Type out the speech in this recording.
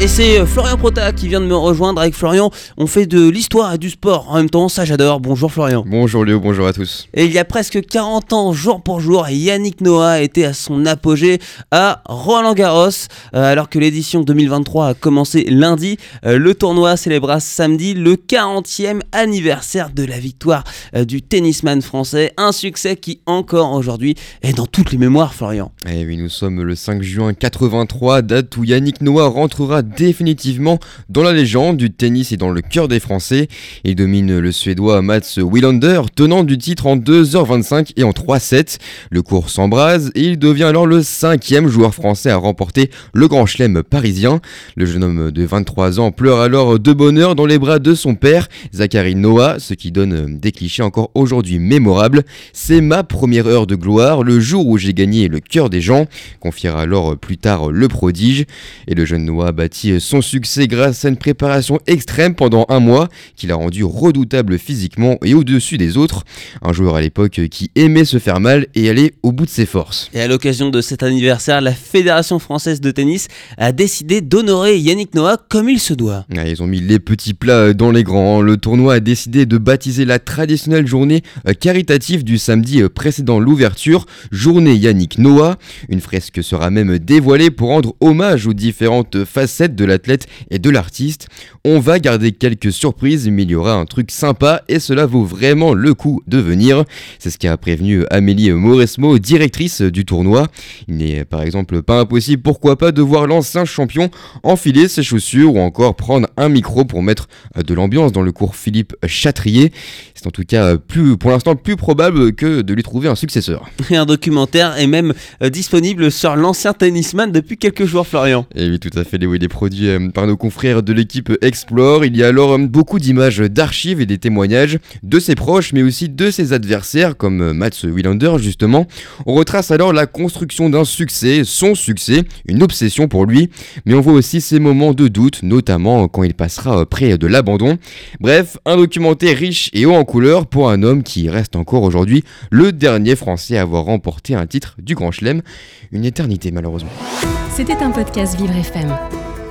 Et c'est euh, Florian Prota qui vient de me rejoindre. Avec Florian, on fait de l'histoire et du sport en même temps. Ça, j'adore. Bonjour Florian. Bonjour Léo, bonjour à tous. Et il y a presque 40 ans, jour pour jour, Yannick Noah était à son apogée à Roland Garros. Euh, alors que l'édition 2023 a commencé lundi, euh, le tournoi célébra samedi le 40e anniversaire de la victoire euh, du tennisman français. Un succès qui, encore aujourd'hui, est dans toutes les mémoires, Florian. Eh oui, nous sommes le 5 juin 83, date où Yannick Noah rentrera définitivement dans la légende du tennis et dans le cœur des Français. Il domine le Suédois Mats Wilander, tenant du titre en 2h25 et en 3-7. Le cours s'embrase et il devient alors le cinquième joueur français à remporter le Grand Chelem parisien. Le jeune homme de 23 ans pleure alors de bonheur dans les bras de son père, Zachary Noah, ce qui donne des clichés encore aujourd'hui mémorables. C'est ma première heure de gloire, le jour où j'ai gagné le cœur des gens, confiera alors plus tard le prodige. Et le jeune Noah bâtit son succès grâce à une préparation extrême pendant un mois qui l'a rendu redoutable physiquement et au-dessus des autres. Un joueur à l'époque qui aimait se faire mal et aller au bout de ses forces. Et à l'occasion de cet anniversaire, la Fédération française de tennis a décidé d'honorer Yannick Noah comme il se doit. Ah, ils ont mis les petits plats dans les grands. Le tournoi a décidé de baptiser la traditionnelle journée euh, caritative du samedi euh, précédent l'ouverture, journée Yannick Noah. Une fresque sera même dévoilée pour rendre hommage aux différentes facettes de l'athlète et de l'artiste. On va garder quelques surprises, mais il y aura un truc sympa et cela vaut vraiment le coup de venir. C'est ce qu'a prévenu Amélie Mauresmo, directrice du tournoi. Il n'est par exemple pas impossible, pourquoi pas, de voir l'ancien champion enfiler ses chaussures ou encore prendre un micro pour mettre de l'ambiance dans le cours Philippe Chatrier. C'est en tout cas plus, pour l'instant plus probable que de lui trouver un successeur. Et un documentaire est même euh, disponible sur l'ancien tennisman depuis quelques jours, Florian. Et oui, tout à fait, est produit euh, par nos confrères de l'équipe Explore. Il y a alors euh, beaucoup d'images d'archives et des témoignages de ses proches, mais aussi de ses adversaires, comme euh, Mats Wilander justement. On retrace alors la construction d'un succès, son succès, une obsession pour lui, mais on voit aussi ses moments de doute, notamment quand il passera près de l'abandon. Bref, un documentaire riche et haut en couleur pour un homme qui reste encore aujourd'hui le dernier Français à avoir remporté un titre du Grand Chelem. Une éternité malheureusement. C'était un podcast Vivre FM.